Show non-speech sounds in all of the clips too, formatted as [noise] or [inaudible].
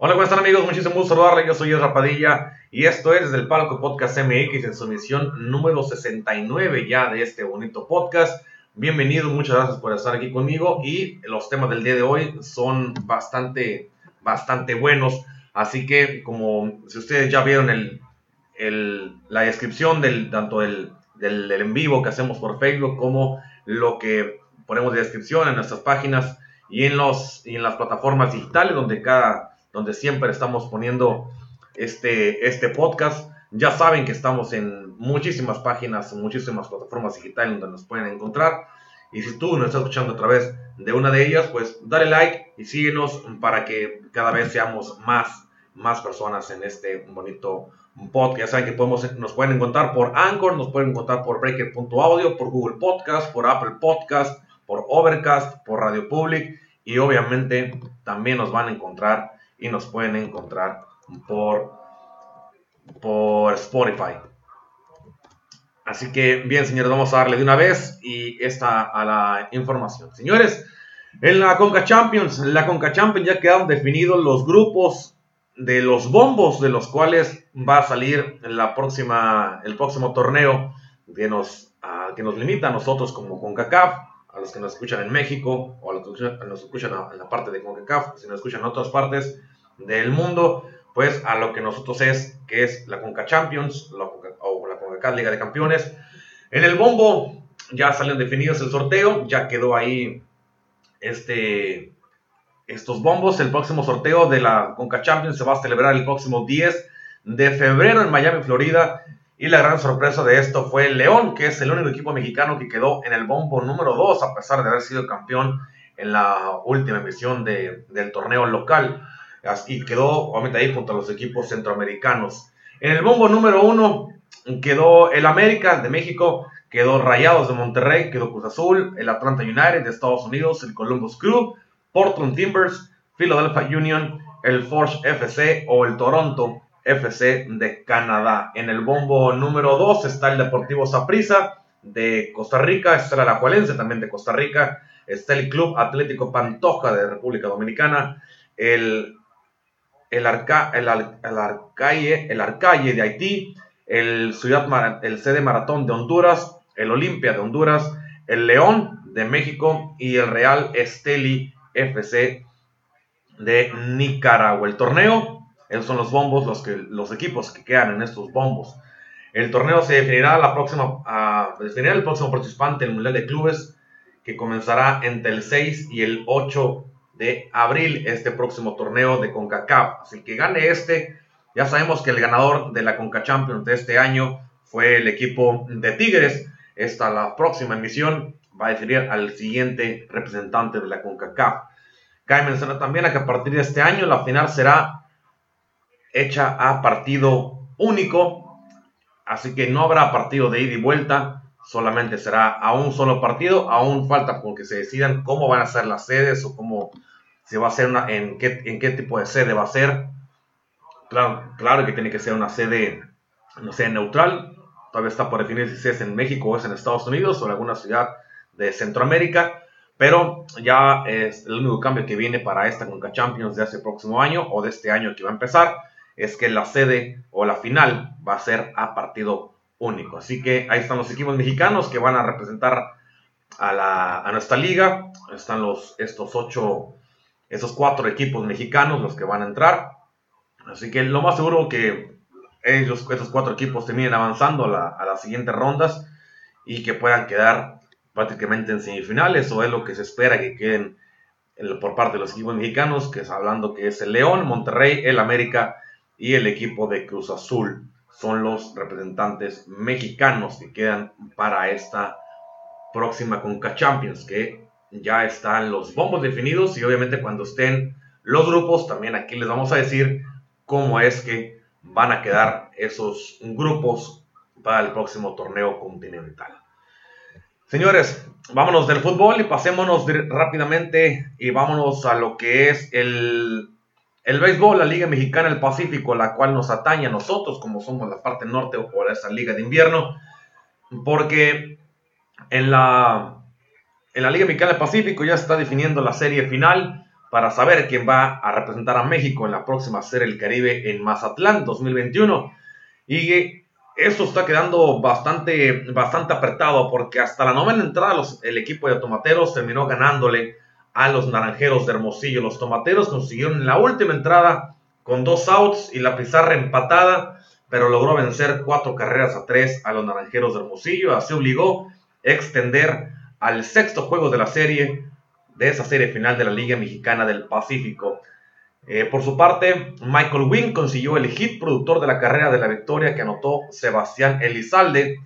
Hola, ¿cómo están amigos? Muchísimo gusto saludarles. Yo soy Ezra Padilla y esto es desde el Palco Podcast MX en su emisión número 69 ya de este bonito podcast. Bienvenido, muchas gracias por estar aquí conmigo y los temas del día de hoy son bastante, bastante buenos. Así que como si ustedes ya vieron el, el, la descripción del, tanto del, del, del en vivo que hacemos por Facebook como lo que ponemos de descripción en nuestras páginas y en, los, y en las plataformas digitales donde cada donde siempre estamos poniendo este, este podcast. Ya saben que estamos en muchísimas páginas, muchísimas plataformas digitales donde nos pueden encontrar. Y si tú nos estás escuchando a través de una de ellas, pues dale like y síguenos para que cada vez seamos más, más personas en este bonito podcast. Ya saben que podemos, nos pueden encontrar por Anchor, nos pueden encontrar por Breaker.audio, por Google Podcast, por Apple Podcast, por Overcast, por Radio Public y obviamente también nos van a encontrar y nos pueden encontrar por, por Spotify. Así que bien, señores, vamos a darle de una vez y esta a la información. Señores, en la Conca Champions, la Conca Champions ya quedaron definidos los grupos de los bombos de los cuales va a salir la próxima, el próximo torneo que nos, que nos limita a nosotros como CONCACAF a los que nos escuchan en México o a los que nos escuchan en la parte de CONCACAF, si nos escuchan en otras partes del mundo, pues a lo que nosotros es, que es la CONCA Champions la o la CONCACAF Liga de Campeones. En el bombo ya salen definidos el sorteo, ya quedó ahí este, estos bombos. El próximo sorteo de la CONCA Champions se va a celebrar el próximo 10 de febrero en Miami, Florida. Y la gran sorpresa de esto fue el León, que es el único equipo mexicano que quedó en el bombo número 2, a pesar de haber sido campeón en la última emisión de, del torneo local. Y quedó, obviamente, ahí junto a los equipos centroamericanos. En el bombo número 1 quedó el América de México, quedó Rayados de Monterrey, quedó Cruz Azul, el Atlanta United de Estados Unidos, el Columbus Crew, Portland Timbers, Philadelphia Union, el Forge FC o el Toronto FC de Canadá. En el bombo número 2 está el Deportivo Saprissa de Costa Rica, está el Alajuelense también de Costa Rica, está el Club Atlético Pantoja de República Dominicana, el, el, Arca, el, Arcaye, el de Haití, el Ciudad el Sede Maratón de Honduras, el Olimpia de Honduras, el León de México y el Real Esteli FC de Nicaragua. El torneo esos son los bombos, los, que, los equipos que quedan en estos bombos. El torneo se definirá, la próxima, uh, definirá el próximo participante del Mundial de Clubes, que comenzará entre el 6 y el 8 de abril, este próximo torneo de CONCACAF. Así que gane este, ya sabemos que el ganador de la CONCA Champions de este año fue el equipo de Tigres. Esta, la próxima emisión, va a definir al siguiente representante de la CONCACAF. Cabe mencionar también a que a partir de este año la final será hecha a partido único, así que no habrá partido de ida y vuelta, solamente será a un solo partido, aún falta porque se decidan cómo van a ser las sedes o cómo se va a hacer una, en qué, en qué tipo de sede va a ser. Claro, claro que tiene que ser una sede, no sé, neutral, todavía está por definir si es en México o es en Estados Unidos o en alguna ciudad de Centroamérica. Pero ya es el único cambio que viene para esta Conca Champions de este próximo año o de este año que va a empezar es que la sede o la final va a ser a partido único. Así que ahí están los equipos mexicanos que van a representar a, la, a nuestra liga. Están los, estos ocho, esos cuatro equipos mexicanos los que van a entrar. Así que lo más seguro que ellos, esos cuatro equipos terminen avanzando a, la, a las siguientes rondas y que puedan quedar prácticamente en semifinales o es lo que se espera que queden por parte de los equipos mexicanos, que es hablando que es el León, Monterrey, el América y el equipo de Cruz Azul son los representantes mexicanos que quedan para esta próxima Conca Champions, que ya están los bombos definidos y obviamente cuando estén los grupos, también aquí les vamos a decir cómo es que van a quedar esos grupos para el próximo torneo continental. Señores, vámonos del fútbol y pasémonos rápidamente y vámonos a lo que es el, el béisbol, la Liga Mexicana del Pacífico, la cual nos atañe a nosotros como somos la parte norte o por esa liga de invierno, porque en la, en la Liga Mexicana del Pacífico ya está definiendo la serie final para saber quién va a representar a México en la próxima Serie del Caribe en Mazatlán 2021. Y eso está quedando bastante, bastante apretado porque hasta la novena entrada el equipo de tomateros terminó ganándole a los naranjeros de Hermosillo. Los tomateros consiguieron la última entrada con dos outs y la pizarra empatada, pero logró vencer cuatro carreras a tres a los naranjeros de Hermosillo. Así obligó a extender al sexto juego de la serie de esa serie final de la Liga Mexicana del Pacífico. Eh, por su parte, Michael Wynn consiguió el hit productor de la carrera de la victoria que anotó Sebastián Elizalde.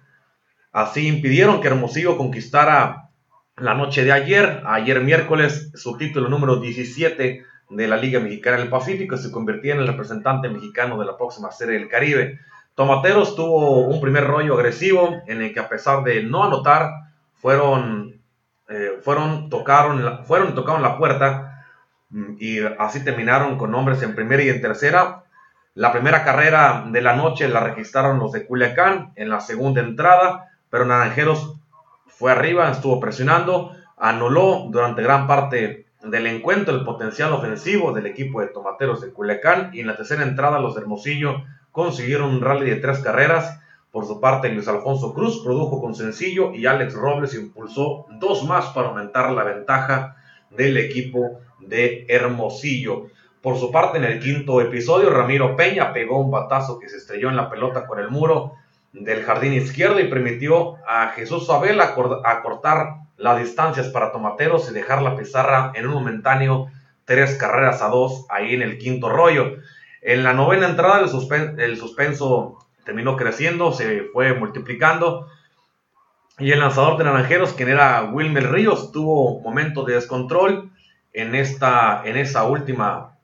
Así impidieron que Hermosillo conquistara la noche de ayer, ayer miércoles, su título número 17 de la Liga Mexicana del Pacífico y se convirtió en el representante mexicano de la próxima serie del Caribe. Tomateros tuvo un primer rollo agresivo en el que a pesar de no anotar, fueron eh, fueron, tocaron, fueron y tocaron la puerta mm, y así terminaron con hombres en primera y en tercera. La primera carrera de la noche la registraron los de Culiacán en la segunda entrada, pero Naranjeros fue arriba, estuvo presionando, anuló durante gran parte del encuentro el potencial ofensivo del equipo de Tomateros de Culiacán y en la tercera entrada los de Hermosillo consiguieron un rally de tres carreras por su parte, Luis Alfonso Cruz produjo con sencillo y Alex Robles impulsó dos más para aumentar la ventaja del equipo de Hermosillo. Por su parte, en el quinto episodio, Ramiro Peña pegó un batazo que se estrelló en la pelota con el muro del jardín izquierdo y permitió a Jesús Abel acortar las distancias para Tomateros y dejar la pizarra en un momentáneo tres carreras a dos ahí en el quinto rollo. En la novena entrada, el, el suspenso terminó creciendo, se fue multiplicando. Y el lanzador de Naranjeros, quien era Wilmer Ríos, tuvo momentos de descontrol en, esta, en, esa última,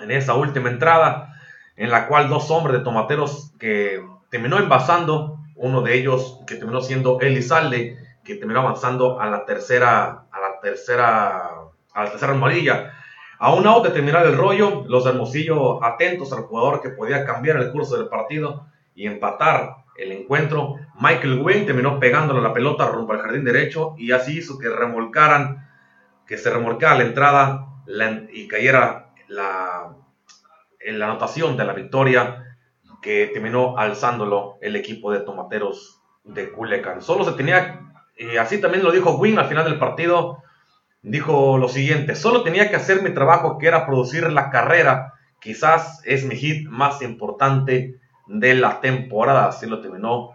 en esa última entrada, en la cual dos hombres de tomateros que terminó envasando, uno de ellos que terminó siendo Elizalde, que terminó avanzando a la tercera, a la tercera, a la tercera. A un out de terminar el rollo, los de Hermosillo atentos al jugador que podía cambiar el curso del partido, y empatar el encuentro, Michael Wayne terminó pegándole la pelota rumbo al jardín derecho y así hizo que remolcaran, que se remolcara la entrada y cayera la, en la anotación de la victoria que terminó alzándolo el equipo de tomateros de Culiacán. Solo se tenía, y así también lo dijo Wynn al final del partido, dijo lo siguiente, solo tenía que hacer mi trabajo que era producir la carrera, quizás es mi hit más importante de la temporada. Así lo terminó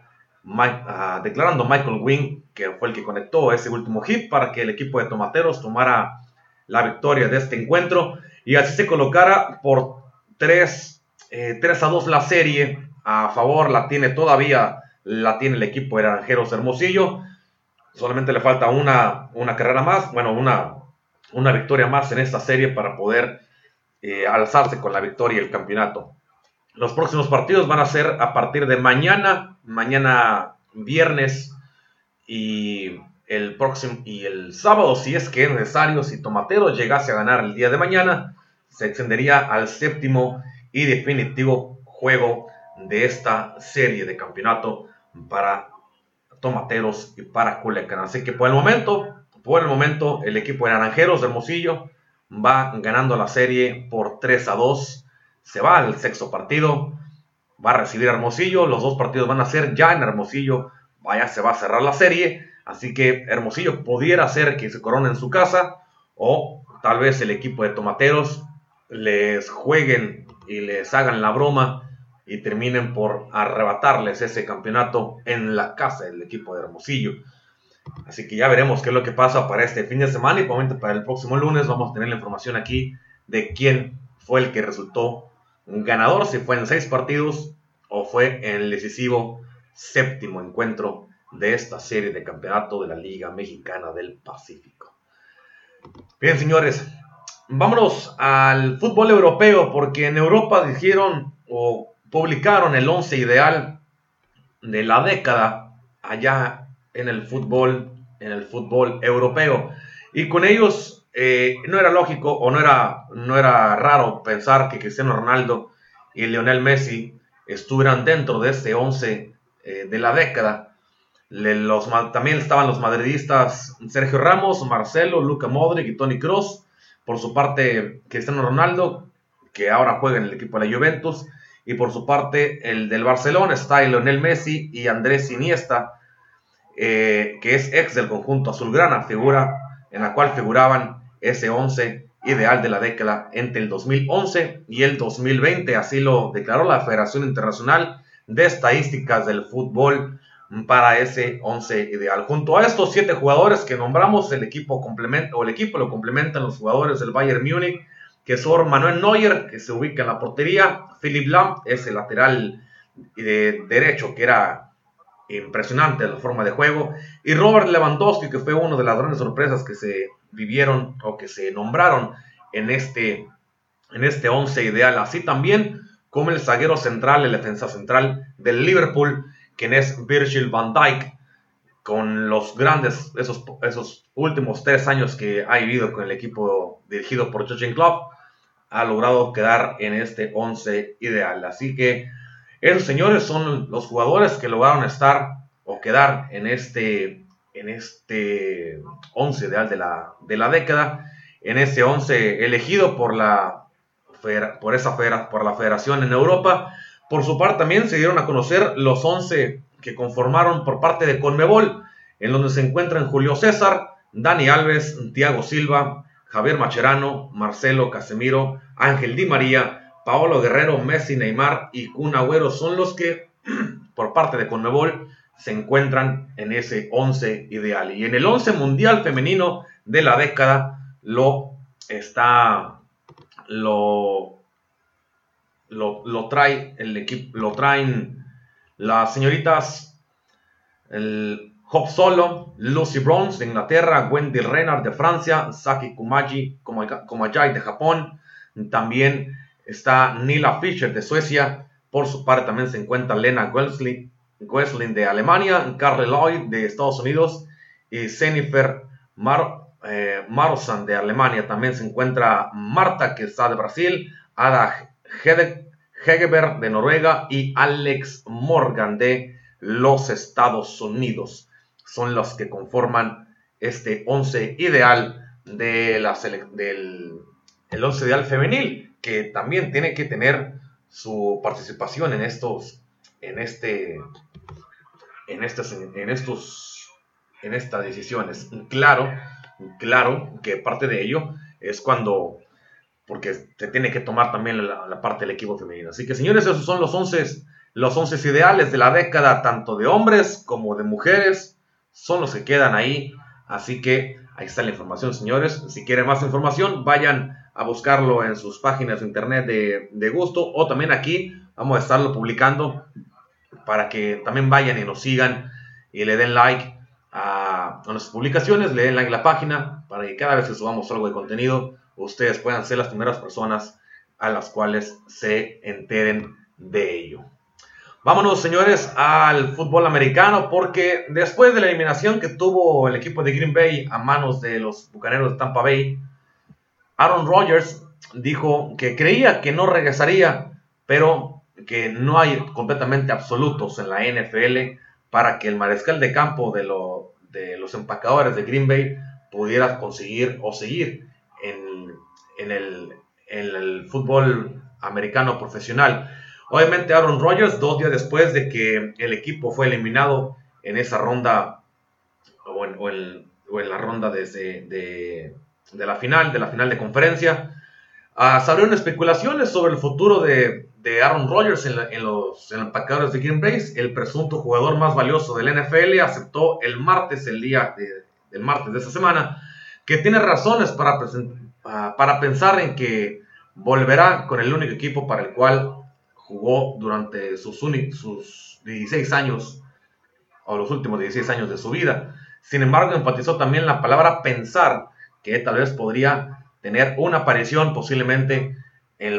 ah, declarando Michael Wing, que fue el que conectó ese último hit para que el equipo de Tomateros tomara la victoria de este encuentro y así se colocara por 3, eh, a 2 la serie. A favor la tiene todavía, la tiene el equipo de Naranjeros Hermosillo. Solamente le falta una, una carrera más, bueno, una, una victoria más en esta serie para poder eh, alzarse con la victoria y el campeonato. Los próximos partidos van a ser a partir de mañana, mañana viernes y el próximo y el sábado, si es que es necesario, si Tomatero llegase a ganar el día de mañana, se extendería al séptimo y definitivo juego de esta serie de campeonato para Tomateros y para Culiacán. Así que por el momento, por el momento, el equipo de Naranjeros de Hermosillo va ganando la serie por 3 a 2 se va al sexto partido, va a recibir Hermosillo, los dos partidos van a ser ya en Hermosillo, vaya, se va a cerrar la serie, así que Hermosillo pudiera ser que se corone en su casa, o tal vez el equipo de Tomateros les jueguen y les hagan la broma y terminen por arrebatarles ese campeonato en la casa del equipo de Hermosillo. Así que ya veremos qué es lo que pasa para este fin de semana y para el próximo lunes vamos a tener la información aquí de quién fue el que resultó ganador si fue en seis partidos o fue en el decisivo séptimo encuentro de esta serie de campeonato de la Liga Mexicana del Pacífico. Bien, señores, vámonos al fútbol europeo, porque en Europa dijeron o publicaron el 11 ideal de la década allá en el fútbol, en el fútbol europeo. Y con ellos eh, no era lógico o no era, no era raro pensar que Cristiano Ronaldo y Lionel Messi estuvieran dentro de este 11 eh, de la década. también estaban los madridistas Sergio Ramos, Marcelo, Luca Modric y Tony Kroos. Por su parte, Cristiano Ronaldo, que ahora juega en el equipo de la Juventus. Y por su parte, el del Barcelona está Lionel Messi y Andrés Iniesta, eh, que es ex del conjunto azulgrana, figura en la cual figuraban ese 11 ideal de la década entre el 2011 y el 2020. Así lo declaró la Federación Internacional de Estadísticas del Fútbol para ese 11 ideal. Junto a estos siete jugadores que nombramos, el equipo complementa, o el equipo lo complementan los jugadores del Bayern Múnich, que son Manuel Neuer, que se ubica en la portería, Philip Lam es el lateral de derecho, que era impresionante la forma de juego, y Robert Lewandowski, que fue una de las grandes sorpresas que se vivieron o que se nombraron en este, en este once ideal, así también como el zaguero central, el defensa central del Liverpool, quien es Virgil van Dijk, con los grandes, esos, esos últimos tres años que ha vivido con el equipo dirigido por Jurgen Klopp, ha logrado quedar en este once ideal. Así que esos señores son los jugadores que lograron estar o quedar en este, en este 11 ideal de la, de la década, en ese 11 elegido por la, por, esa por la federación en Europa. Por su parte también se dieron a conocer los 11 que conformaron por parte de Conmebol, en donde se encuentran Julio César, Dani Alves, Thiago Silva, Javier Macherano, Marcelo Casemiro, Ángel Di María, Paolo Guerrero, Messi, Neymar y Kun Agüero son los que, [clears throat] por parte de Conmebol, se encuentran en ese 11 ideal. Y en el 11 mundial femenino de la década lo está, lo, lo, trae el equipo, lo traen las señoritas el Hop Solo, Lucy Bronze de Inglaterra, Wendy Renard de Francia, Saki Kumaji, de Japón, también está Nila Fischer de Suecia, por su parte también se encuentra Lena Wesling de Alemania, Carly Lloyd de Estados Unidos y Jennifer Mar, eh, de Alemania. También se encuentra Marta que está de Brasil, Ada Hegeberg de Noruega y Alex Morgan de los Estados Unidos. Son los que conforman este 11 ideal de la del el 11 ideal femenil que también tiene que tener su participación en estos, en este, en estas, en estos, en estas decisiones. Claro, claro que parte de ello es cuando, porque se tiene que tomar también la, parte del equipo femenino. Así que señores, esos son los 11, los 11 ideales de la década, tanto de hombres como de mujeres, son los que quedan ahí. Así que ahí está la información, señores. Si quieren más información, vayan a buscarlo en sus páginas de internet de, gusto o también aquí vamos a estarlo publicando para que también vayan y nos sigan y le den like a, nuestras publicaciones, le den like a la página para que cada vez que subamos algo de contenido ustedes puedan ser las primeras personas a las cuales se enteren de ello. Vámonos, señores, al fútbol americano, porque después de la eliminación que tuvo el equipo de Green Bay a manos de los bucaneros de Tampa Bay, Aaron Rodgers dijo que creía que no regresaría, pero que no hay completamente absolutos en la NFL para que el mariscal de campo de, de los empacadores de Green Bay pudiera conseguir o seguir en, el, en el fútbol americano profesional. Obviamente Aaron Rodgers, dos días después de que el equipo fue eliminado en esa ronda o en, la ronda desde, de, de la final, de la final de conferencia. Uh, salieron especulaciones sobre el futuro de, de Aaron Rodgers en, los, empacadores de Green Bay. El presunto jugador más valioso del NFL aceptó el martes, el día del martes de esa semana, que tiene razones para, para pensar en que volverá con el único equipo para el cual jugó durante sus, sus 16 años o los últimos 16 años de su vida. Sin embargo, enfatizó también la palabra pensar que tal vez podría tener una aparición posiblemente en,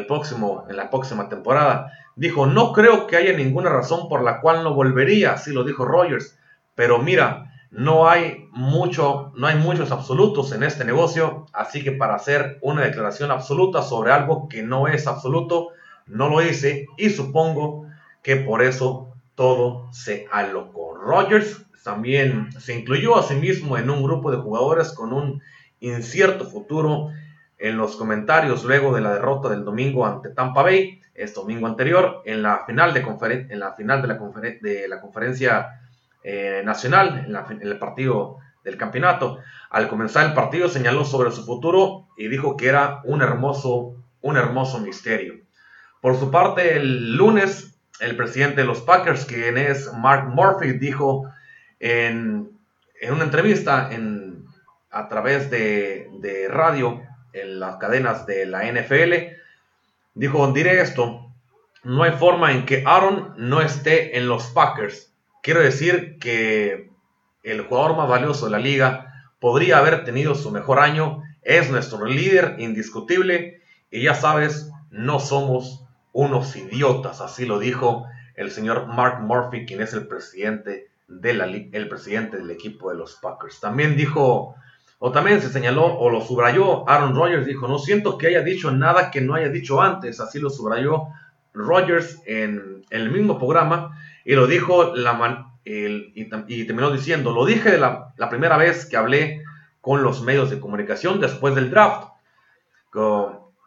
la próxima temporada. Dijo, no creo que haya ninguna razón por la cual no volvería, así lo dijo Rogers, pero mira, no hay mucho, no hay muchos absolutos en este negocio, así que para hacer una declaración absoluta sobre algo que no es absoluto, no lo hice y supongo que por eso todo se alocó. Rogers también se incluyó a sí mismo en un grupo de jugadores con un incierto futuro en los comentarios luego de la derrota del domingo ante Tampa Bay, este domingo anterior, en la final de, en la, final de, la, de la conferencia eh, nacional, en, el partido del campeonato. Al comenzar el partido señaló sobre su futuro y dijo que era un hermoso, un hermoso misterio. Por su parte, el lunes, el presidente de los Packers, quien es Mark Murphy, dijo en, una entrevista en, a través de, de radio en las cadenas de la NFL, dijo, diré esto, no hay forma en que Aaron no esté en los Packers. Quiero decir que el jugador más valioso de la liga podría haber tenido su mejor año, es nuestro líder indiscutible y ya sabes, no somos unos idiotas, así lo dijo el señor Mark Murphy, quien es el presidente, el presidente del equipo de los Packers. También dijo o también se señaló o lo subrayó Aaron Rodgers, dijo, no siento que haya dicho nada que no haya dicho antes, así lo subrayó Rodgers en, el mismo programa y lo dijo la y, terminó diciendo, lo dije la, la, primera vez que hablé con los medios de comunicación después del draft.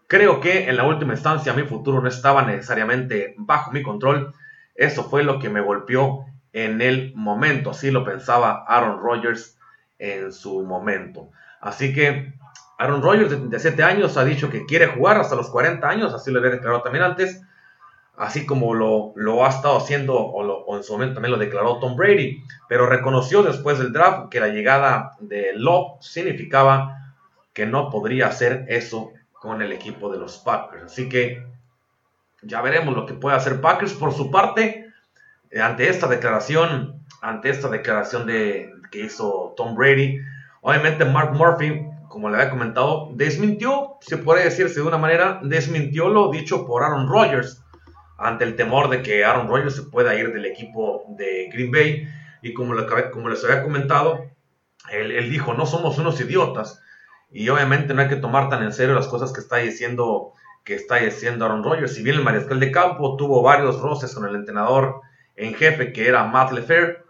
Creo que en la última instancia mi futuro no estaba necesariamente bajo mi control. Eso fue lo que me golpeó en el momento, así lo pensaba Aaron Rodgers en su momento. Así que Aaron Rodgers, de 7 años, ha dicho que quiere jugar hasta los 40 años, así lo había declarado también antes, así como lo, lo ha estado haciendo, o, en su momento también lo declaró Tom Brady, pero reconoció después del draft que la llegada de Love significaba que no podría hacer eso con el equipo de los Packers. Así que ya veremos lo que puede hacer Packers por su parte ante esta declaración, ante esta declaración de, que hizo Tom Brady. Obviamente Mark Murphy, como le había comentado, desmintió, se puede decirse de una manera, desmintió lo dicho por Aaron Rodgers ante el temor de que Aaron Rodgers se pueda ir del equipo de Green Bay. Y como, les había comentado, él, él, dijo, no somos unos idiotas. Y obviamente no hay que tomar tan en serio las cosas que está diciendo, que está diciendo Aaron Rodgers. Si bien el mariscal de campo tuvo varios roces con el entrenador en jefe, que era Matt LeFair,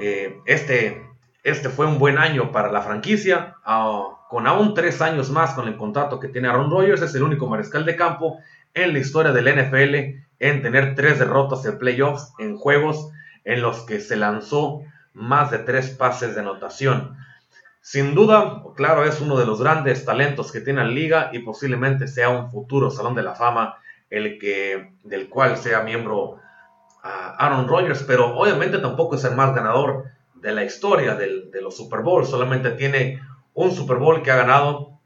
eh, este, este fue un buen año para la franquicia. Ah, con aún tres años más con el contrato que tiene Aaron Rodgers, es el único mariscal de campo en la historia del NFL en tener tres derrotas en playoffs en juegos en los que se lanzó más de tres pases de anotación. Sin duda, claro, es uno de los grandes talentos que tiene la liga y posiblemente sea un futuro Salón de la Fama el que, del cual sea miembro a Aaron Rodgers, pero obviamente tampoco es el más ganador de la historia de los Super Bowl. Solamente tiene un Super Bowl que ha ganado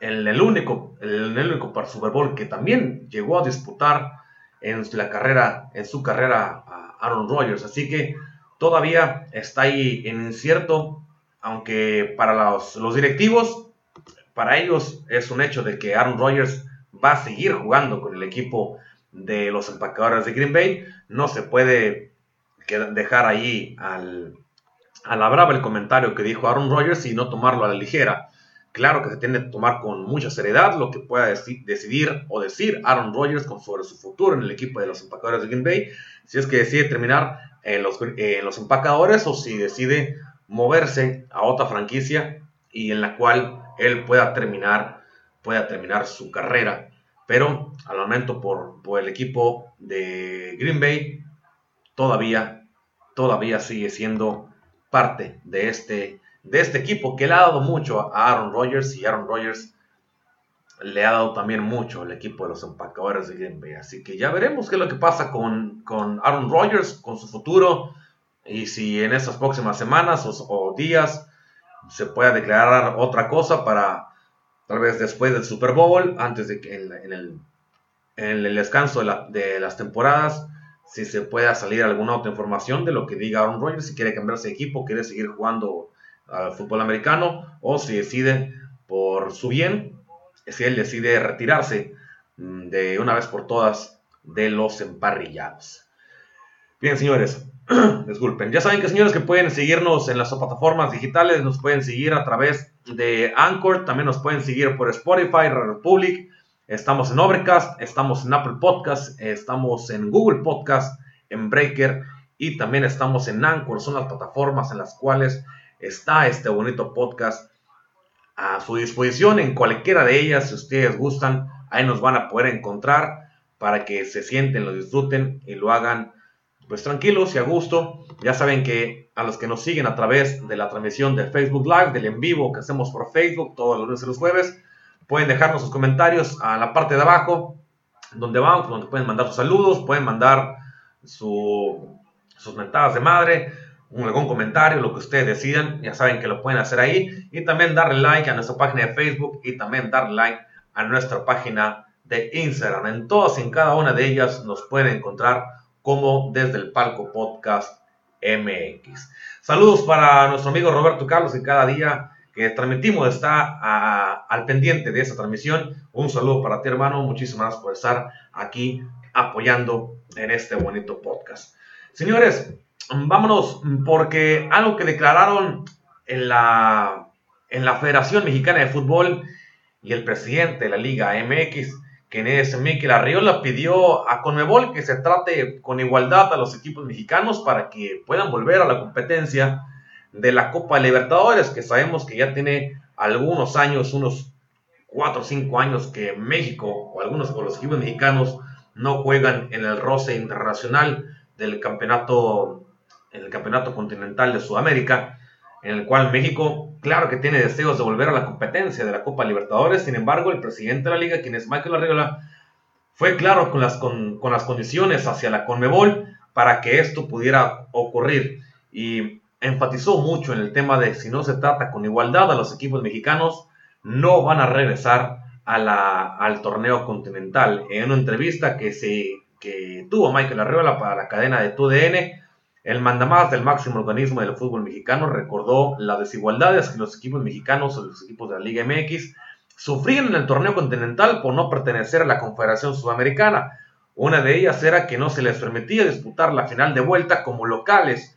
en el único, el único Super Bowl que también llegó a disputar en la carrera, en su carrera a Aaron Rodgers. Así que todavía está ahí en incierto, aunque para los, los directivos, para ellos es un hecho de que Aaron Rodgers va a seguir jugando con el equipo de los empacadores de Green Bay. No se puede dejar ahí al, a la brava el comentario que dijo Aaron Rodgers y no tomarlo a la ligera. Claro que se tiene que tomar con mucha seriedad lo que pueda decidir o decir Aaron Rodgers sobre su futuro en el equipo de los empacadores de Green Bay. Si es que decide terminar en los, en los empacadores o si decide moverse a otra franquicia y en la cual él pueda terminar, pueda terminar su carrera pero al momento por, el equipo de Green Bay todavía, todavía sigue siendo parte de este, de este equipo que le ha dado mucho a Aaron Rodgers y Aaron Rodgers le ha dado también mucho al equipo de los empacadores de Green Bay. Así que ya veremos qué es lo que pasa con, con Aaron Rodgers, con su futuro y si en estas próximas semanas o días se pueda declarar otra cosa para tal vez después del Super Bowl, antes de que en, el, en el, descanso de, las temporadas, si se pueda salir alguna otra información de lo que diga Aaron Rodgers, si quiere cambiarse de equipo, quiere seguir jugando al fútbol americano, o si decide por su bien, si él decide retirarse mm, de una vez por todas de los emparrillados. Bien, señores, [clears throat] disculpen. Ya saben que, señores, que pueden seguirnos en las plataformas digitales, nos pueden seguir a través de Anchor, también nos pueden seguir por Spotify, Republic, estamos en Overcast, estamos en Apple Podcast, estamos en Google Podcast, en Breaker y también estamos en Anchor. Son las plataformas en las cuales está este bonito podcast a su disposición en cualquiera de ellas. Si ustedes gustan, ahí nos van a poder encontrar para que se sienten, lo disfruten y lo hagan pues tranquilos y a gusto. Ya saben que a los que nos siguen a través de la transmisión de Facebook Live, del en vivo que hacemos por Facebook todos los lunes y los jueves, pueden dejarnos sus comentarios a la parte de abajo, donde van, donde pueden mandar sus saludos, pueden mandar su, sus mentadas de madre, algún comentario, lo que ustedes decidan, ya saben que lo pueden hacer ahí. Y también darle like a nuestra página de Facebook y también darle like a nuestra página de Instagram. En todas y en cada una de ellas nos pueden encontrar como desde el palco podcast MX. Saludos para nuestro amigo Roberto Carlos que cada día que transmitimos está al pendiente de esta transmisión. Un saludo para ti hermano, muchísimas gracias por estar aquí apoyando en este bonito podcast. Señores, vámonos porque algo que declararon en la, en la Federación Mexicana de Fútbol y el presidente de la Liga MX que es Mikel Arriola pidió a Conmebol que se trate con igualdad a los equipos mexicanos para que puedan volver a la competencia de la Copa Libertadores, que sabemos que ya tiene algunos años, unos 4 o 5 años que México o algunos de los equipos mexicanos no juegan en el roce internacional del campeonato, en el campeonato continental de Sudamérica en el cual México, claro que tiene deseos de volver a la competencia de la Copa Libertadores, sin embargo, el presidente de la liga, quien es Michael Arriola, fue claro con las, con, las condiciones hacia la Conmebol para que esto pudiera ocurrir. Y enfatizó mucho en el tema de si no se trata con igualdad a los equipos mexicanos, no van a regresar a la, al torneo continental. En una entrevista que, se, que tuvo Michael Arriola para la cadena de TUDN, el mandamás del máximo organismo del fútbol mexicano recordó las desigualdades que los equipos mexicanos o los equipos de la Liga MX sufrían en el torneo continental por no pertenecer a la Confederación Sudamericana. Una de ellas era que no se les permitía disputar la final de vuelta como locales,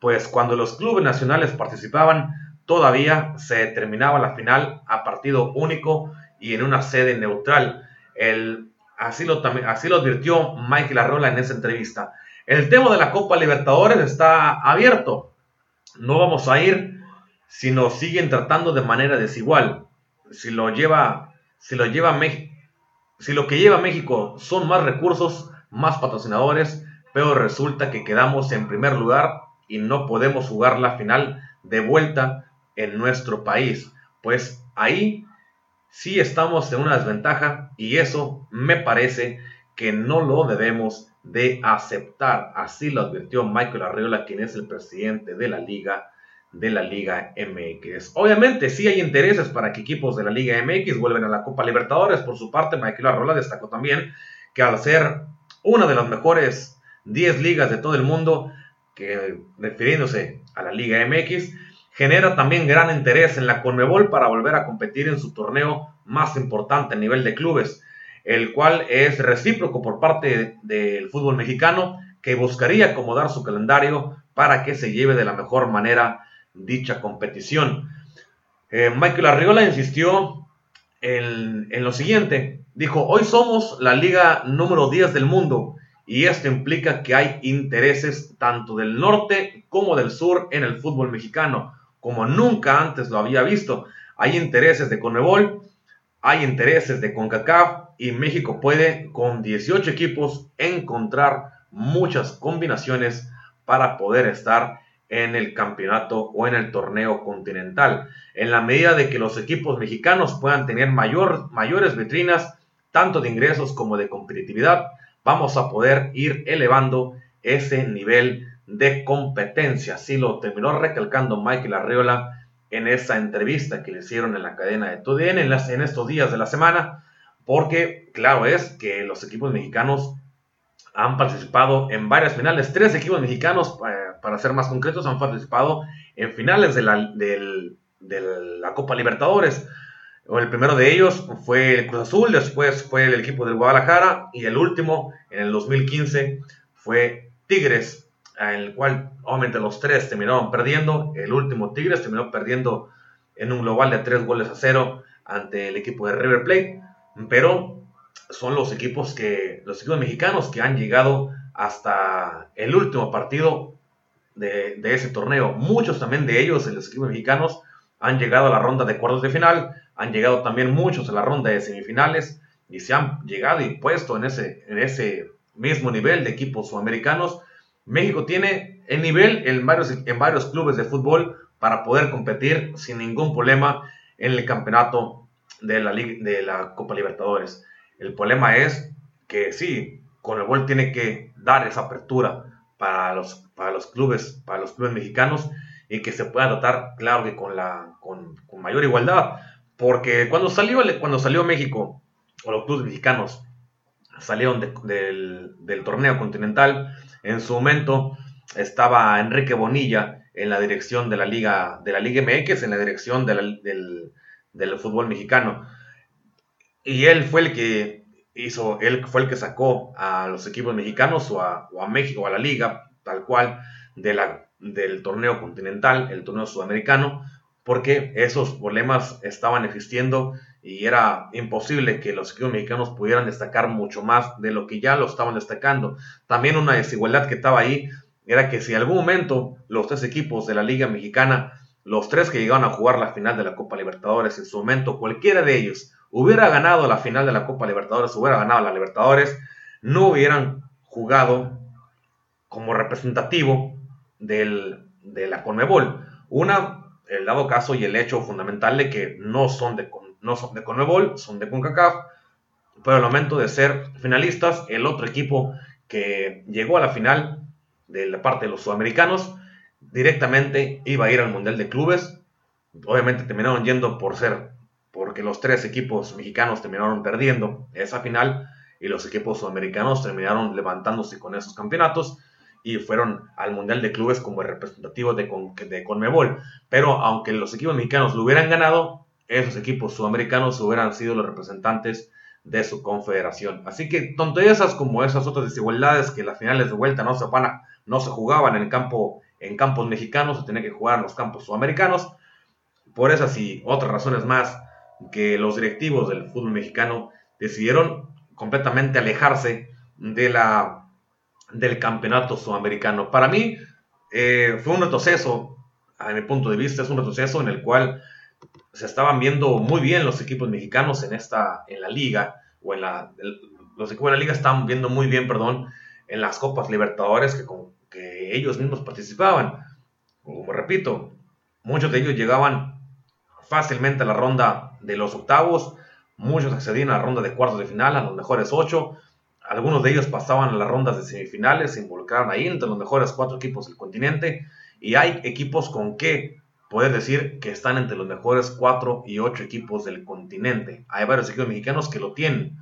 pues cuando los clubes nacionales participaban todavía se determinaba la final a partido único y en una sede neutral. El, así, lo, así lo advirtió Michael Arrola en esa entrevista. El tema de la Copa Libertadores está abierto. No vamos a ir si nos siguen tratando de manera desigual. Si lo lleva, si lo lleva si lo que lleva México son más recursos, más patrocinadores, pero resulta que quedamos en primer lugar y no podemos jugar la final de vuelta en nuestro país. Pues ahí sí estamos en una desventaja y eso me parece que no lo debemos de aceptar. Así lo advirtió Michael Arriola, quien es el presidente de la Liga de la Liga MX. Obviamente sí hay intereses para que equipos de la Liga MX vuelvan a la Copa Libertadores. Por su parte, Michael Arriola destacó también que al ser una de las mejores 10 ligas de todo el mundo, que refiriéndose a la Liga MX, genera también gran interés en la Conmebol para volver a competir en su torneo más importante a nivel de clubes el cual es recíproco por parte del fútbol mexicano, que buscaría acomodar su calendario para que se lleve de la mejor manera dicha competición. Eh, Michael Arriola insistió en, en, lo siguiente, dijo, hoy somos la liga número 10 del mundo y esto implica que hay intereses tanto del norte como del sur en el fútbol mexicano, como nunca antes lo había visto. Hay intereses de Conmebol, hay intereses de CONCACAF, y México puede con 18 equipos encontrar muchas combinaciones para poder estar en el campeonato o en el torneo continental. En la medida de que los equipos mexicanos puedan tener mayor, mayores vitrinas, tanto de ingresos como de competitividad, vamos a poder ir elevando ese nivel de competencia. Así lo terminó recalcando Michael Arreola en esa entrevista que le hicieron en la cadena de TUDN en, estos días de la semana porque claro es que los equipos mexicanos han participado en varias finales. Tres equipos mexicanos, eh, para ser más concretos, han participado en finales de la Copa Libertadores. El primero de ellos fue el Cruz Azul, después fue el equipo del Guadalajara y el último, en el 2015, fue Tigres, en el cual obviamente los tres terminaron perdiendo. El último Tigres terminó perdiendo en un global de tres goles a cero ante el equipo de River Plate, pero son los equipos que los equipos mexicanos que han llegado hasta el último partido de, ese torneo. Muchos también de ellos, los equipos mexicanos, han llegado a la ronda de cuartos de final, han llegado también muchos a la ronda de semifinales y se han llegado y puesto en ese, en ese mismo nivel de equipos sudamericanos. México tiene el nivel en varios, en varios clubes de fútbol para poder competir sin ningún problema en el campeonato de la, de la Copa Libertadores. El problema es que sí, Conmebol tiene que dar esa apertura para los, para los clubes, para los clubes mexicanos y que se pueda tratar, claro que con, la, con, mayor igualdad. Porque cuando salió, cuando salió México, o los clubes mexicanos salieron del, torneo continental, en su momento estaba Enrique Bonilla en la dirección de la Liga, de la Liga MX, en la dirección del, fútbol mexicano. Y él fue el que hizo, él fue el que sacó a los equipos mexicanos o a, México, a la liga, tal cual, del torneo continental, el torneo sudamericano, porque esos problemas estaban existiendo y era imposible que los equipos mexicanos pudieran destacar mucho más de lo que ya lo estaban destacando. También una desigualdad que estaba ahí era que si en algún momento los tres equipos de la Liga Mexicana, los tres que llegaron a jugar la final de la Copa Libertadores en su momento, cualquiera de ellos hubiera ganado la final de la Copa Libertadores, hubiera ganado la Libertadores, no hubieran jugado como representativo del, de la Conmebol. Una, el dado caso y el hecho fundamental de que no son de, no son de Conmebol, son de CONCACAF, pero al momento de ser finalistas, el otro equipo que llegó a la final de la parte de los sudamericanos, directamente iba a ir al Mundial de Clubes. Obviamente terminaron yendo por ser porque los tres equipos mexicanos terminaron perdiendo esa final y los equipos sudamericanos terminaron levantándose con esos campeonatos y fueron al Mundial de Clubes como representativos de, de Conmebol. Pero aunque los equipos mexicanos lo hubieran ganado, esos equipos sudamericanos hubieran sido los representantes de su confederación. Así que tanto esas como esas otras desigualdades que las finales de vuelta no se, van no se jugaban en, campo, en campos mexicanos, se tenía que jugar en los campos sudamericanos. Por esas y otras razones más, que los directivos del fútbol mexicano decidieron completamente alejarse de la, del campeonato sudamericano. Para mí eh, fue un retroceso, a mi punto de vista, es un retroceso en el cual se estaban viendo muy bien los equipos mexicanos en, esta, en la liga, o en la, los equipos de la liga estaban viendo muy bien, perdón, en las Copas Libertadores que, que ellos mismos participaban. Como repito, muchos de ellos llegaban fácilmente a la ronda de los octavos, muchos accedían a la ronda de cuartos de final, a los mejores ocho, algunos de ellos pasaban a las rondas de semifinales, se involucraron ahí entre los mejores cuatro equipos del continente, y hay equipos con que poder decir que están entre los mejores cuatro y ocho equipos del continente. Hay varios equipos mexicanos que lo tienen,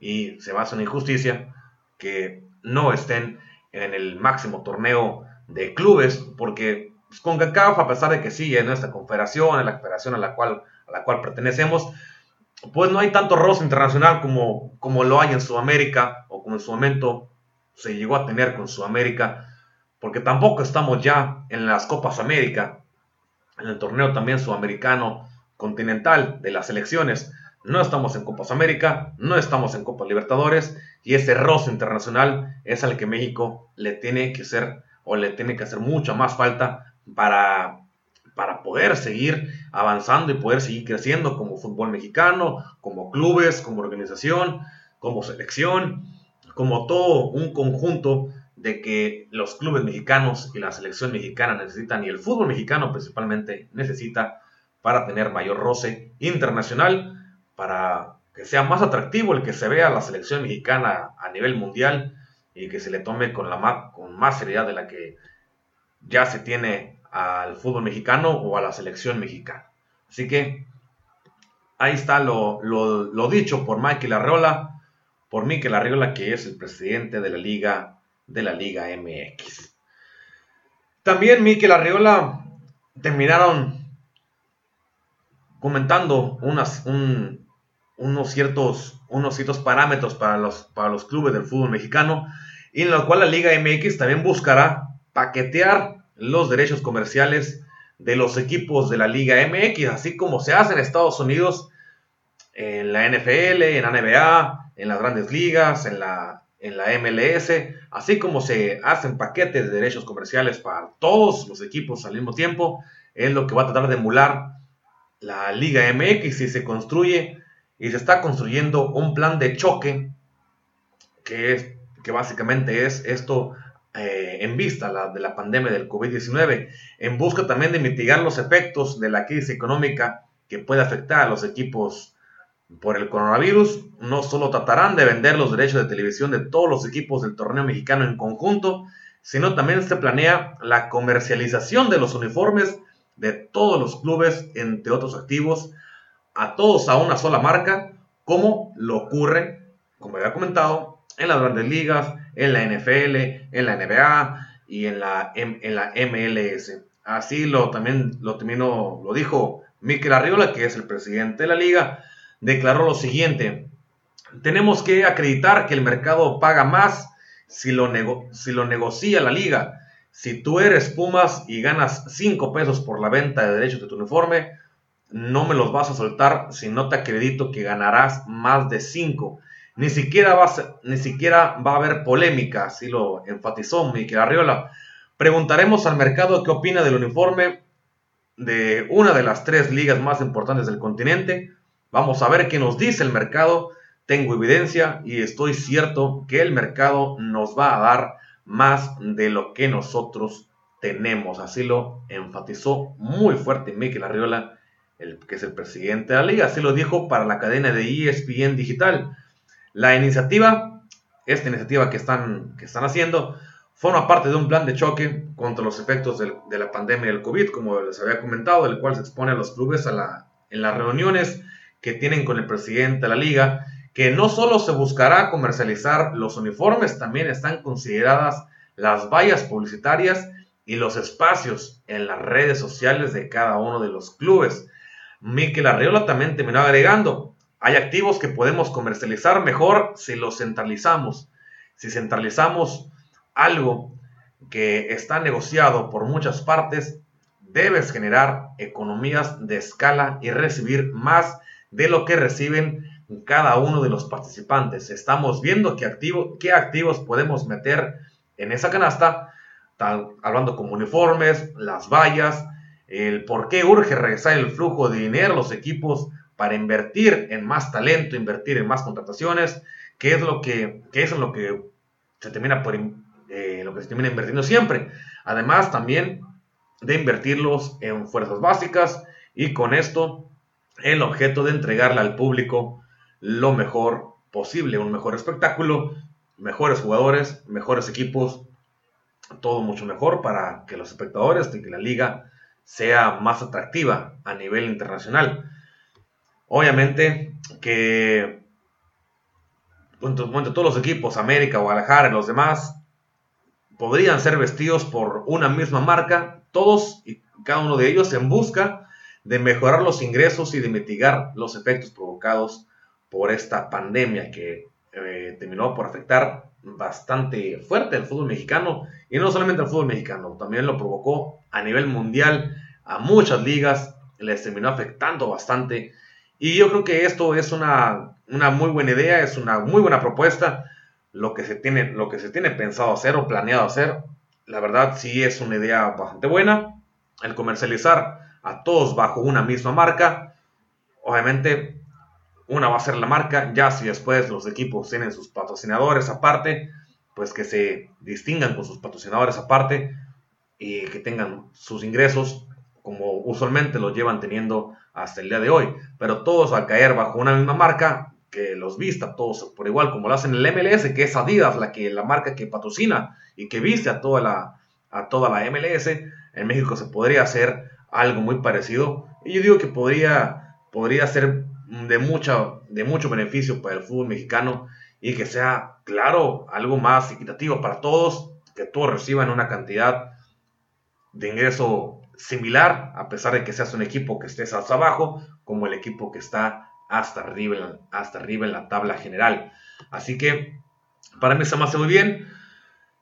y se basa en injusticia que no estén en el máximo torneo de clubes, porque pues, con CACAF, a pesar de que sigue en esta confederación, en la confederación a la cual a la cual pertenecemos, pues no hay tanto roce internacional como, como lo hay en Sudamérica o como en su momento se llegó a tener con Sudamérica, porque tampoco estamos ya en las Copas América, en el torneo también sudamericano continental de las selecciones. No estamos en Copas América, no estamos en Copas Libertadores y ese roce internacional es al que México le tiene que ser o le tiene que hacer mucha más falta para para poder seguir avanzando y poder seguir creciendo como fútbol mexicano, como clubes, como organización, como selección, como todo un conjunto de que los clubes mexicanos y la selección mexicana necesitan y el fútbol mexicano principalmente necesita para tener mayor roce internacional, para que sea más atractivo el que se vea la selección mexicana a nivel mundial y que se le tome con, con más seriedad de la que ya se tiene al fútbol mexicano o a la selección mexicana. Así que ahí está lo, dicho por Michael Arreola, por Mikel Arreola, que es el presidente de la Liga, de la Liga MX. También Mikel Arreola terminaron comentando unos, ciertos, unos ciertos parámetros para los, para los clubes del fútbol mexicano, y en lo cual la Liga MX también buscará paquetear los derechos comerciales de los equipos de la Liga MX, así como se hace en Estados Unidos, en la NFL, en la NBA, en las grandes ligas, en la, en la MLS, así como se hacen paquetes de derechos comerciales para todos los equipos al mismo tiempo, es lo que va a tratar de emular la Liga MX y se construye y se está construyendo un plan de choque que, es, que básicamente es esto eh, en vista de la pandemia del COVID-19, en busca también de mitigar los efectos de la crisis económica que puede afectar a los equipos por el coronavirus. No solo tratarán de vender los derechos de televisión de todos los equipos del torneo mexicano en conjunto, sino también se planea la comercialización de los uniformes de todos los clubes, entre otros activos, a todos a una sola marca, como lo ocurre, como había comentado, en las grandes ligas, en la NFL, en la NBA y en la, la MLS. Así lo también lo terminó, lo dijo Mikel Arriola, que es el presidente de la liga, declaró lo siguiente: tenemos que acreditar que el mercado paga más si lo, si lo negocia la liga. Si tú eres Pumas y ganas 5 pesos por la venta de derechos de tu uniforme, no me los vas a soltar si no te acredito que ganarás más de 5. Ni siquiera, va a, ni siquiera va a haber polémica, así lo enfatizó Miquel Arriola. Preguntaremos al mercado qué opina del uniforme de una de las tres ligas más importantes del continente. Vamos a ver qué nos dice el mercado. Tengo evidencia y estoy cierto que el mercado nos va a dar más de lo que nosotros tenemos. Así lo enfatizó muy fuerte Miquel Arriola, el, que es el presidente de la liga. Así lo dijo para la cadena de ESPN Digital. La iniciativa, esta iniciativa que están, que están haciendo, forma parte de un plan de choque contra los efectos de la pandemia del COVID, como les había comentado, el cual se expone a los clubes a la, en las reuniones que tienen con el presidente de la liga, que no solo se buscará comercializar los uniformes, también están consideradas las vallas publicitarias y los espacios en las redes sociales de cada uno de los clubes. Mikel Arriola también terminó agregando, hay activos que podemos comercializar mejor si los centralizamos. Si centralizamos algo que está negociado por muchas partes, debes generar economías de escala y recibir más de lo que reciben cada uno de los participantes. Estamos viendo qué, qué activos podemos meter en esa canasta, hablando como uniformes, las vallas, el por qué urge regresar el flujo de dinero a los equipos para invertir en más talento, invertir en más contrataciones, que es lo que, es lo que se termina por eh, lo que se termina invirtiendo siempre. Además, también de invertirlos en fuerzas básicas y con esto el objeto de entregarle al público lo mejor posible, un mejor espectáculo, mejores jugadores, mejores equipos, todo mucho mejor para que los espectadores de que la liga sea más atractiva a nivel internacional. Obviamente que todos los equipos, América, Guadalajara y los demás, podrían ser vestidos por una misma marca, todos y cada uno de ellos en busca de mejorar los ingresos y de mitigar los efectos provocados por esta pandemia que eh, terminó por afectar bastante fuerte al fútbol mexicano y no solamente al fútbol mexicano, también lo provocó a nivel mundial a muchas ligas, les terminó afectando bastante y yo creo que esto es una, muy buena idea, es una muy buena propuesta. Lo que, se tiene, lo que se tiene pensado hacer o planeado hacer, la verdad sí es una idea bastante buena. El comercializar a todos bajo una misma marca. Obviamente, una va a ser la marca, ya si después los equipos tienen sus patrocinadores aparte, pues que se distingan con sus patrocinadores aparte y que tengan sus ingresos como usualmente los llevan teniendo hasta el día de hoy. Pero todos al caer bajo una misma marca, que los vista todos por igual, como lo hacen en el MLS, que es Adidas la, que, la marca que patrocina y que viste a toda, la, a toda la MLS, en México se podría hacer algo muy parecido. Y yo digo que podría, podría ser de, mucha, de mucho beneficio para el fútbol mexicano y que sea, claro, algo más equitativo para todos, que todos reciban una cantidad de ingreso similar, a pesar de que seas un equipo que estés hasta abajo, como el equipo que está hasta arriba, hasta arriba en la tabla general. Así que para mí se me hace muy bien.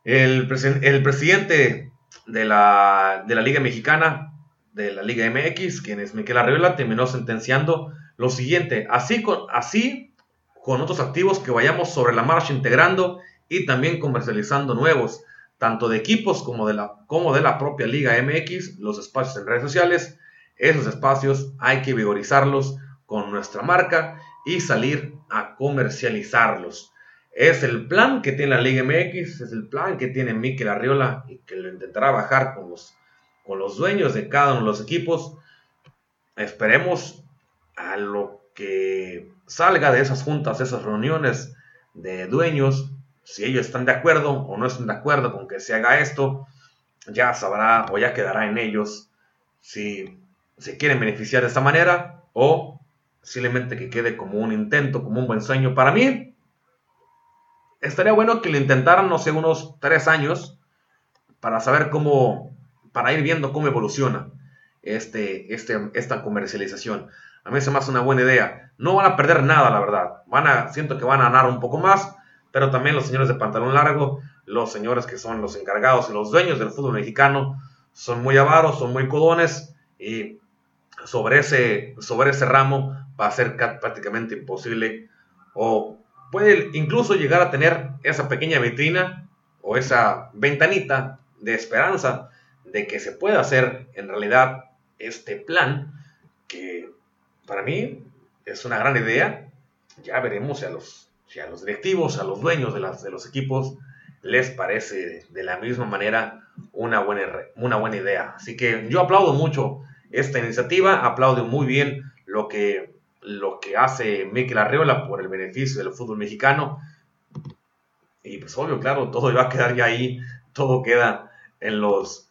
El, el presidente de la, de la, Liga Mexicana, de la Liga MX, quien es Miquel Arriola, terminó sentenciando lo siguiente, así con, así con otros activos que vayamos sobre la marcha integrando y también comercializando nuevos, tanto de equipos como de la, como de la propia Liga MX, los espacios en redes sociales, esos espacios hay que vigorizarlos con nuestra marca y salir a comercializarlos. Es el plan que tiene la Liga MX, es el plan que tiene Mikel Arriola y que lo intentará bajar con los, con los dueños de cada uno de los equipos. Esperemos a lo que salga de esas juntas, esas reuniones de dueños, si ellos están de acuerdo o no están de acuerdo con que se haga esto, ya sabrá o ya quedará en ellos si se quieren beneficiar de esta manera o simplemente que quede como un intento, como un buen sueño. Para mí, estaría bueno que lo intentaran, no sé, unos tres años para saber cómo, para ir viendo cómo evoluciona este, este, esta comercialización. A mí se me hace una buena idea. No van a perder nada, la verdad. Van a, siento que van a ganar un poco más, pero también los señores de pantalón largo, los señores que son los encargados y los dueños del fútbol mexicano, son muy avaros, son muy codones y sobre ese, sobre ese ramo va a ser prácticamente imposible o puede incluso llegar a tener esa pequeña vitrina o esa ventanita de esperanza de que se pueda hacer en realidad este plan que para mí es una gran idea. Ya veremos si a los, a los directivos, a los dueños de, las, de los equipos les parece de la misma manera una buena, una buena idea. Así que yo aplaudo mucho esta iniciativa, aplaudo muy bien lo que, lo que hace Mikel Arreola por el beneficio del fútbol mexicano. Y pues obvio, claro, todo va a quedar ya ahí, todo queda en los,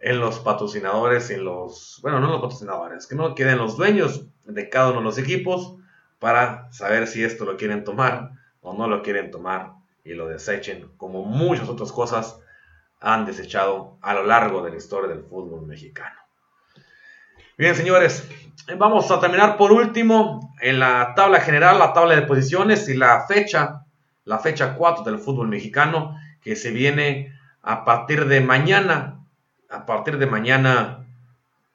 en los patrocinadores, en los, bueno, no en los patrocinadores, que no queden los dueños de cada uno de los equipos para saber si esto lo quieren tomar o no lo quieren tomar y lo desechen, como muchas otras cosas han desechado a lo largo de la historia del fútbol mexicano. Bien, señores, vamos a terminar por último en la tabla general, la tabla de posiciones y la fecha, la fecha 4 del fútbol mexicano que se viene a partir de mañana, a partir de mañana,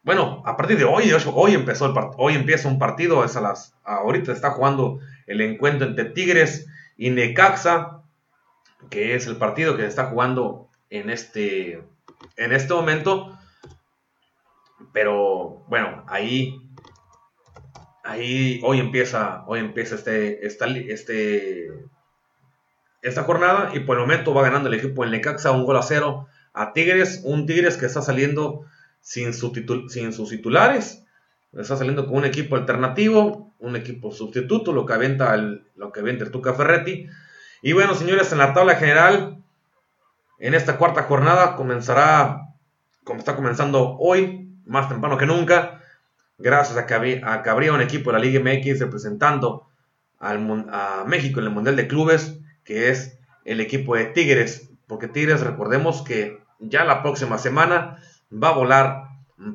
bueno, a partir de hoy, hoy empezó hoy empieza un partido, es a las, ahorita está jugando el encuentro entre Tigres y Necaxa, que es el partido que se está jugando en este, en este momento. Pero bueno, ahí, ahí hoy empieza, hoy empieza este, esta, este, esta jornada y por el momento va ganando el equipo en Necaxa un gol a cero a Tigres, un Tigres que está saliendo sin, su sin sus titulares, está saliendo con un equipo alternativo, un equipo sustituto, lo que aventa el, lo que aventa el Tuca Ferretti. Y bueno, señores, en la tabla general, en esta cuarta jornada comenzará, como está comenzando hoy, más temprano que nunca, gracias a que, habría, un equipo de la Liga MX representando al, a México en el Mundial de Clubes, que es el equipo de Tigres, porque Tigres, recordemos que ya la próxima semana va a volar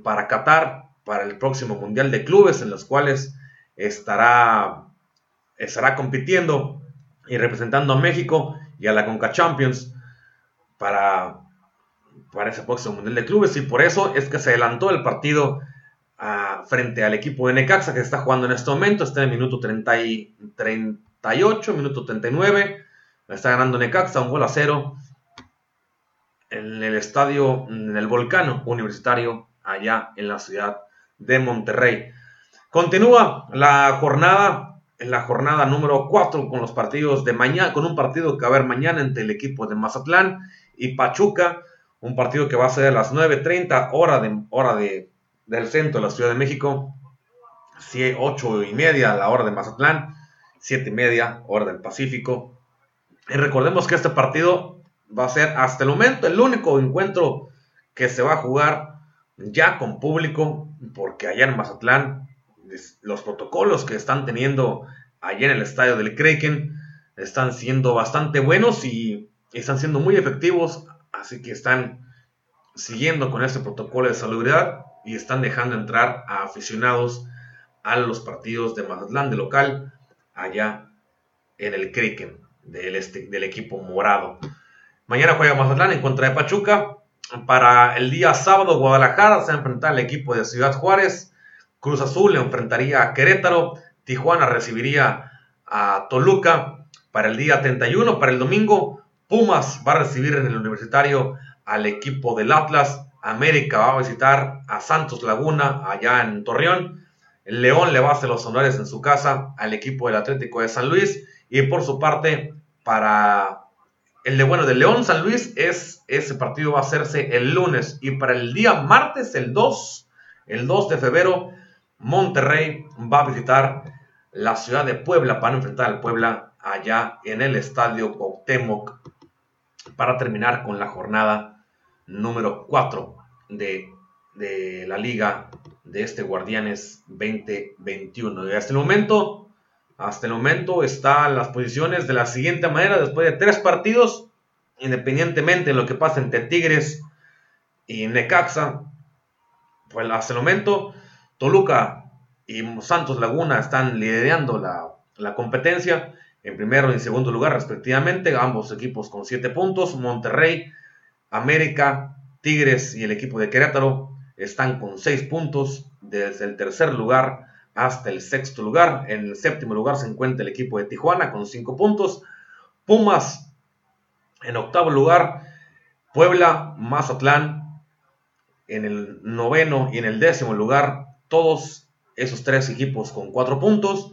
para Qatar, para el próximo Mundial de Clubes, en los cuales estará, estará compitiendo y representando a México y a la Conca Champions para para ese próximo Mundial de Clubes. Y por eso es que se adelantó el partido ah, frente al equipo de Necaxa que está jugando en este momento, está en el minuto 30 y 38, minuto 39, está ganando Necaxa un gol a cero en el estadio, en el Volcano Universitario, allá en la ciudad de Monterrey. Continúa la jornada, la jornada número 4 con los partidos de mañana, con un partido que va a haber mañana entre el equipo de Mazatlán y Pachuca un partido que va a ser a las 9.30 hora, de, hora de, del centro de la Ciudad de México, 8 y media la hora de Mazatlán, 7 y media hora del Pacífico. Y recordemos que este partido va a ser hasta el momento el único encuentro que se va a jugar ya con público, porque allá en Mazatlán los protocolos que están teniendo allá en el estadio del Kraken están siendo bastante buenos y están siendo muy efectivos Así que están, siguiendo con este protocolo de salubridad y están dejando entrar a aficionados a los partidos de Mazatlán de local allá en el Criquen del, este, del equipo morado. Mañana juega Mazatlán en contra de Pachuca. Para el día sábado, Guadalajara se va al equipo de Ciudad Juárez. Cruz Azul le enfrentaría a Querétaro. Tijuana recibiría a Toluca. Para el día 31, para el domingo, Pumas va a recibir en el universitario al equipo del Atlas. América va a visitar a Santos Laguna allá en Torreón. El León le va a hacer los honores en su casa al equipo del Atlético de San Luis. Y por su parte, para el de bueno de León San Luis, es, ese partido va a hacerse el lunes. Y para el día martes, el 2, el 2 de febrero, Monterrey va a visitar la ciudad de Puebla para enfrentar al Puebla allá en el estadio Cuauhtémoc para terminar con la jornada número 4 de, de la liga de este Guardianes 2021. Y hasta el momento, hasta el momento están las posiciones de la siguiente manera, después de tres partidos, independientemente de lo que pase entre Tigres y Necaxa, pues hasta el momento Toluca y Santos Laguna están liderando la, la competencia en primero y en segundo lugar respectivamente, ambos equipos con siete puntos, Monterrey, América, Tigres y el equipo de Querétaro están con 6 puntos desde el tercer lugar hasta el sexto lugar. En el séptimo lugar se encuentra el equipo de Tijuana con 5 puntos. Pumas en octavo lugar. Puebla, Mazatlán en el noveno y en el décimo lugar. Todos esos tres equipos con 4 puntos.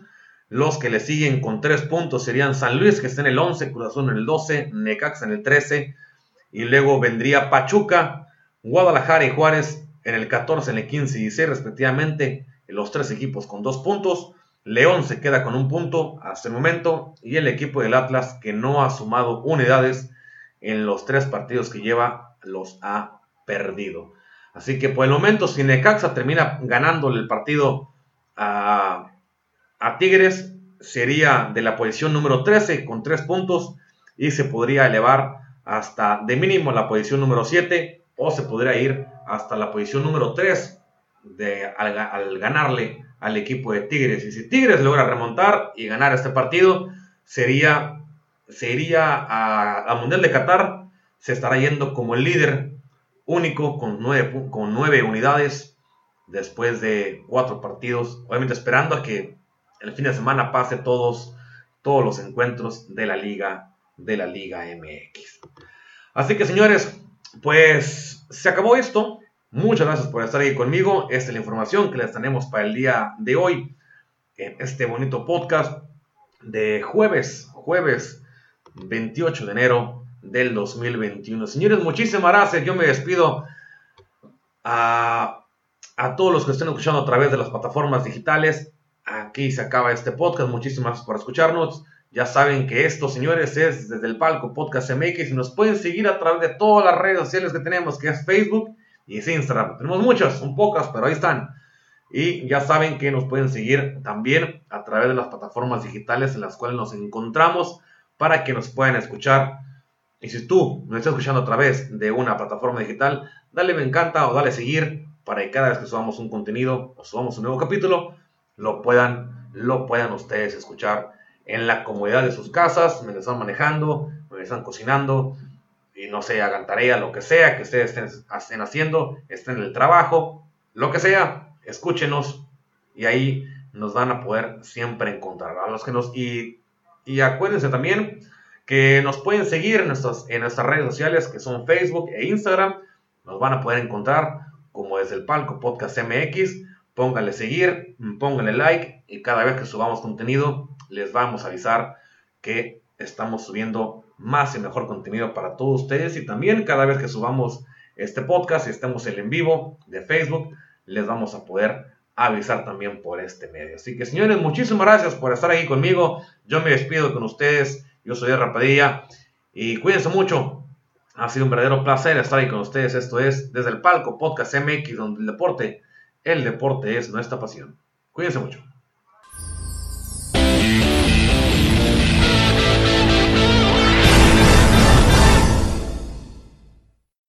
Los que le siguen con 3 puntos serían San Luis, que está en el 11, Cruz Azul en el 12, Necaxa en el 13. Y luego vendría Pachuca, Guadalajara y Juárez en el 14, en el 15 y 16 respectivamente, los tres equipos con dos puntos. León se queda con un punto hasta el momento y el equipo del Atlas que no ha sumado unidades en los tres partidos que lleva los ha perdido. Así que por el momento si Necaxa termina ganando el partido a, a Tigres sería de la posición número 13 con tres puntos y se podría elevar hasta de mínimo la posición número 7 o se podría ir hasta la posición número 3 de, al, ganarle al equipo de Tigres. Y si Tigres logra remontar y ganar este partido, sería, se iría a, Mundial de Qatar, se estará yendo como el líder único con 9 con nueve unidades después de cuatro partidos, obviamente esperando a que el fin de semana pase todos, todos los encuentros de la liga de la Liga MX. Así que señores, pues se acabó esto. Muchas gracias por estar ahí conmigo. Esta es la información que les tenemos para el día de hoy en este bonito podcast de jueves, jueves 28 de enero del 2021. Señores, muchísimas gracias. Yo me despido a, a todos los que estén escuchando a través de las plataformas digitales. Aquí se acaba este podcast. Muchísimas gracias por escucharnos. Ya saben que esto, señores, es desde el palco Podcast MX y nos pueden seguir a través de todas las redes sociales que tenemos, que es Facebook y es Instagram. Tenemos muchas, son pocas, pero ahí están. Y ya saben que nos pueden seguir también a través de las plataformas digitales en las cuales nos encontramos para que nos puedan escuchar. Y si tú nos estás escuchando a través de una plataforma digital, dale me encanta o dale seguir para que cada vez que subamos un contenido o subamos un nuevo capítulo, lo puedan, lo puedan ustedes escuchar en la comodidad de sus casas, me están manejando, me están cocinando, y no sé, hagan tarea, lo que sea que ustedes estén, haciendo, estén en el trabajo, lo que sea, escúchenos y ahí nos van a poder siempre encontrar. A los que nos, y, y acuérdense también que nos pueden seguir en, nuestras, en nuestras redes sociales que son Facebook e Instagram. Nos van a poder encontrar como desde el palco Podcast MX. Pónganle seguir, pónganle like y cada vez que subamos contenido les vamos a avisar que estamos subiendo más y mejor contenido para todos ustedes y también cada vez que subamos este podcast y estemos en vivo de Facebook, les vamos a poder avisar también por este medio. Así que señores, muchísimas gracias por estar aquí conmigo. Yo me despido con ustedes. Yo soy Rapadilla y cuídense mucho. Ha sido un verdadero placer estar ahí con ustedes. Esto es desde el palco Podcast MX, donde el deporte, el deporte es nuestra pasión. Cuídense mucho.